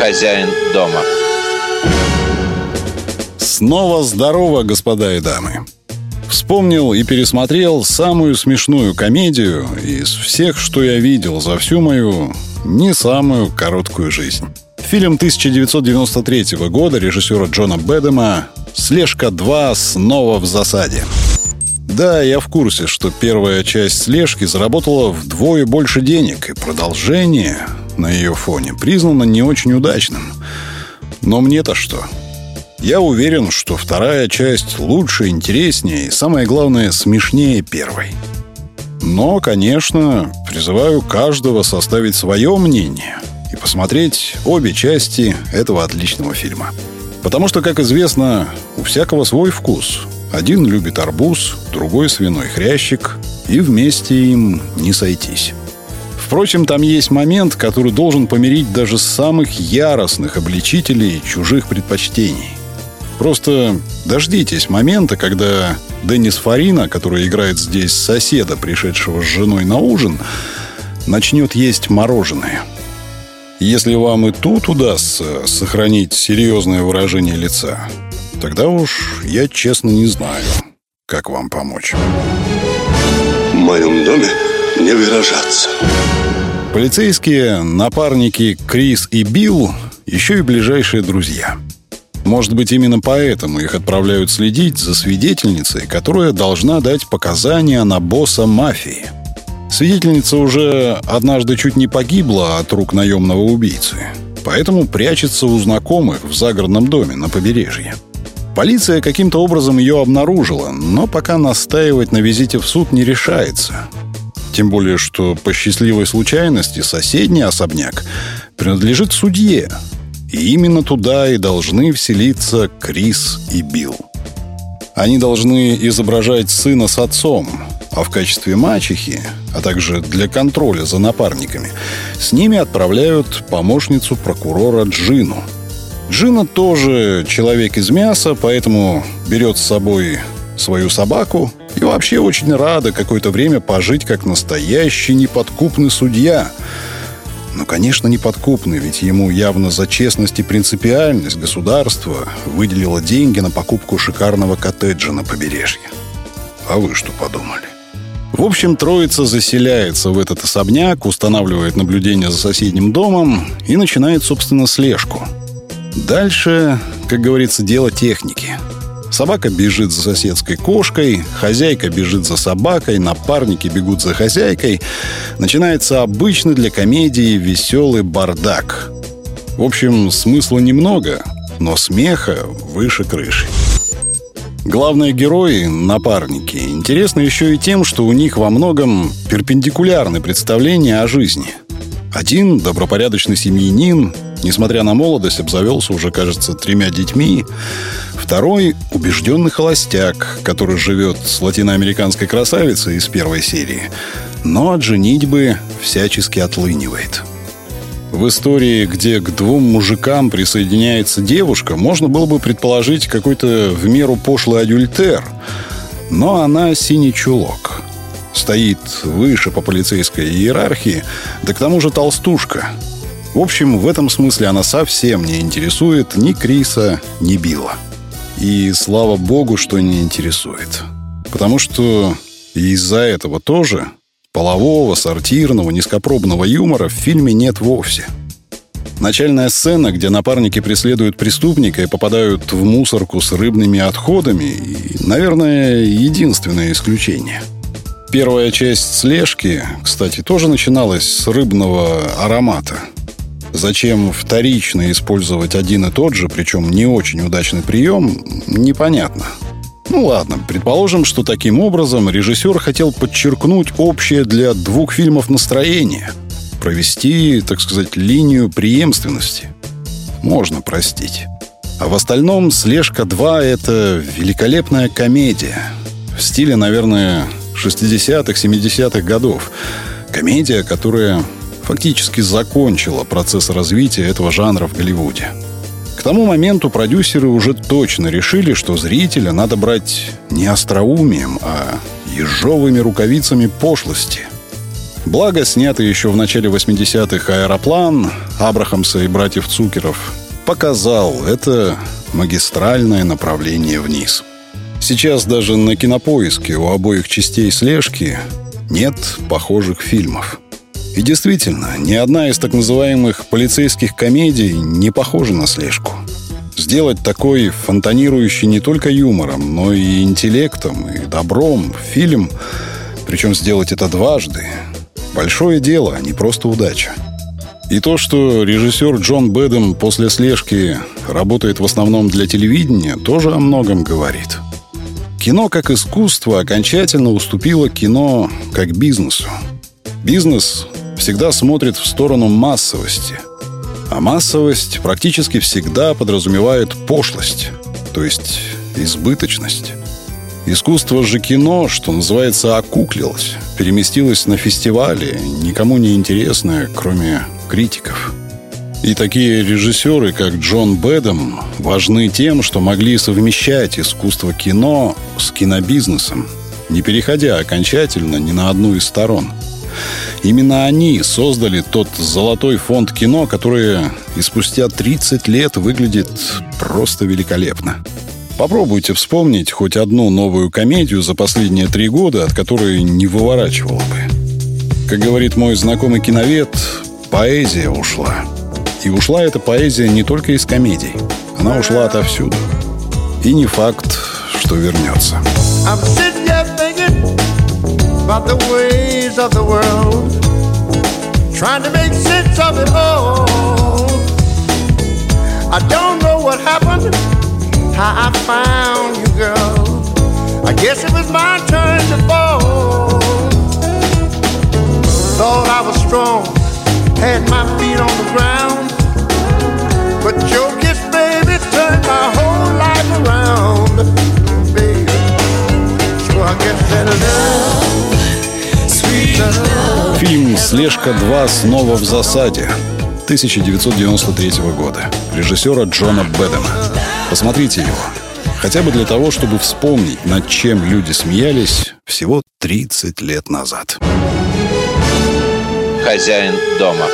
хозяин дома. Снова здорово, господа и дамы. Вспомнил и пересмотрел самую смешную комедию из всех, что я видел за всю мою не самую короткую жизнь. Фильм 1993 года режиссера Джона Бэдэма «Слежка 2. Снова в засаде». Да, я в курсе, что первая часть слежки заработала вдвое больше денег, и продолжение на ее фоне признано не очень удачным. Но мне-то что? Я уверен, что вторая часть лучше, интереснее и, самое главное, смешнее первой. Но, конечно, призываю каждого составить свое мнение и посмотреть обе части этого отличного фильма. Потому что, как известно, у всякого свой вкус. Один любит арбуз, другой свиной хрящик, и вместе им не сойтись. Впрочем, там есть момент, который должен помирить даже самых яростных обличителей чужих предпочтений. Просто дождитесь момента, когда Деннис Фарина, который играет здесь соседа, пришедшего с женой на ужин, начнет есть мороженое. Если вам и тут удастся сохранить серьезное выражение лица, тогда уж я честно не знаю, как вам помочь. В моем доме не выражаться. Полицейские напарники Крис и Билл еще и ближайшие друзья – может быть, именно поэтому их отправляют следить за свидетельницей, которая должна дать показания на босса мафии. Свидетельница уже однажды чуть не погибла от рук наемного убийцы, поэтому прячется у знакомых в загородном доме на побережье. Полиция каким-то образом ее обнаружила, но пока настаивать на визите в суд не решается. Тем более, что по счастливой случайности соседний особняк принадлежит судье, и именно туда и должны вселиться Крис и Билл. Они должны изображать сына с отцом, а в качестве мачехи, а также для контроля за напарниками, с ними отправляют помощницу прокурора Джину. Джина тоже человек из мяса, поэтому берет с собой свою собаку и вообще очень рада какое-то время пожить как настоящий неподкупный судья – ну, конечно, неподкупный, ведь ему явно за честность и принципиальность государство выделило деньги на покупку шикарного коттеджа на побережье. А вы что подумали? В общем, троица заселяется в этот особняк, устанавливает наблюдение за соседним домом и начинает, собственно, слежку. Дальше, как говорится, дело техники – Собака бежит за соседской кошкой, хозяйка бежит за собакой, напарники бегут за хозяйкой. Начинается обычный для комедии веселый бардак. В общем, смысла немного, но смеха выше крыши. Главные герои, напарники, интересны еще и тем, что у них во многом перпендикулярны представления о жизни. Один добропорядочный семьянин, несмотря на молодость, обзавелся уже, кажется, тремя детьми. Второй – убежденный холостяк, который живет с латиноамериканской красавицей из первой серии, но от женитьбы всячески отлынивает. В истории, где к двум мужикам присоединяется девушка, можно было бы предположить какой-то в меру пошлый адюльтер, но она синий чулок. Стоит выше по полицейской иерархии, да к тому же толстушка. В общем, в этом смысле она совсем не интересует ни Криса, ни Билла. И слава богу, что не интересует. Потому что из-за этого тоже полового, сортирного, низкопробного юмора в фильме нет вовсе. Начальная сцена, где напарники преследуют преступника и попадают в мусорку с рыбными отходами, и, наверное, единственное исключение. Первая часть слежки, кстати, тоже начиналась с рыбного аромата – Зачем вторично использовать один и тот же, причем не очень удачный прием, непонятно. Ну ладно, предположим, что таким образом режиссер хотел подчеркнуть общее для двух фильмов настроение, провести, так сказать, линию преемственности. Можно простить. А в остальном «Слежка 2» — это великолепная комедия. В стиле, наверное, 60-х, 70-х годов. Комедия, которая фактически закончила процесс развития этого жанра в Голливуде. К тому моменту продюсеры уже точно решили, что зрителя надо брать не остроумием, а ежовыми рукавицами пошлости. Благо, снятый еще в начале 80-х аэроплан Абрахамса и братьев Цукеров показал это магистральное направление вниз. Сейчас даже на кинопоиске у обоих частей слежки нет похожих фильмов. И действительно, ни одна из так называемых полицейских комедий не похожа на слежку. Сделать такой фонтанирующий не только юмором, но и интеллектом, и добром фильм, причем сделать это дважды, большое дело, а не просто удача. И то, что режиссер Джон Бэдом после слежки работает в основном для телевидения, тоже о многом говорит. Кино как искусство окончательно уступило кино как бизнесу. Бизнес всегда смотрит в сторону массовости. А массовость практически всегда подразумевает пошлость, то есть избыточность. Искусство же кино, что называется, окуклилось, переместилось на фестивали, никому не интересное, кроме критиков. И такие режиссеры, как Джон Бэдом, важны тем, что могли совмещать искусство кино с кинобизнесом, не переходя окончательно ни на одну из сторон – Именно они создали тот золотой фонд кино, который и спустя 30 лет выглядит просто великолепно. Попробуйте вспомнить хоть одну новую комедию за последние три года, от которой не выворачивало бы. Как говорит мой знакомый киновед, поэзия ушла. И ушла эта поэзия не только из комедий. Она ушла отовсюду. И не факт, что вернется. About the ways of the world, trying to make sense of it all. I don't know what happened, how I found you, girl. I guess it was my turn to fall. Thought I was strong, had my feet on the ground, «Слежка-2» снова в засаде 1993 года режиссера Джона Бэдена. Посмотрите его. Хотя бы для того, чтобы вспомнить, над чем люди смеялись всего 30 лет назад. Хозяин дома.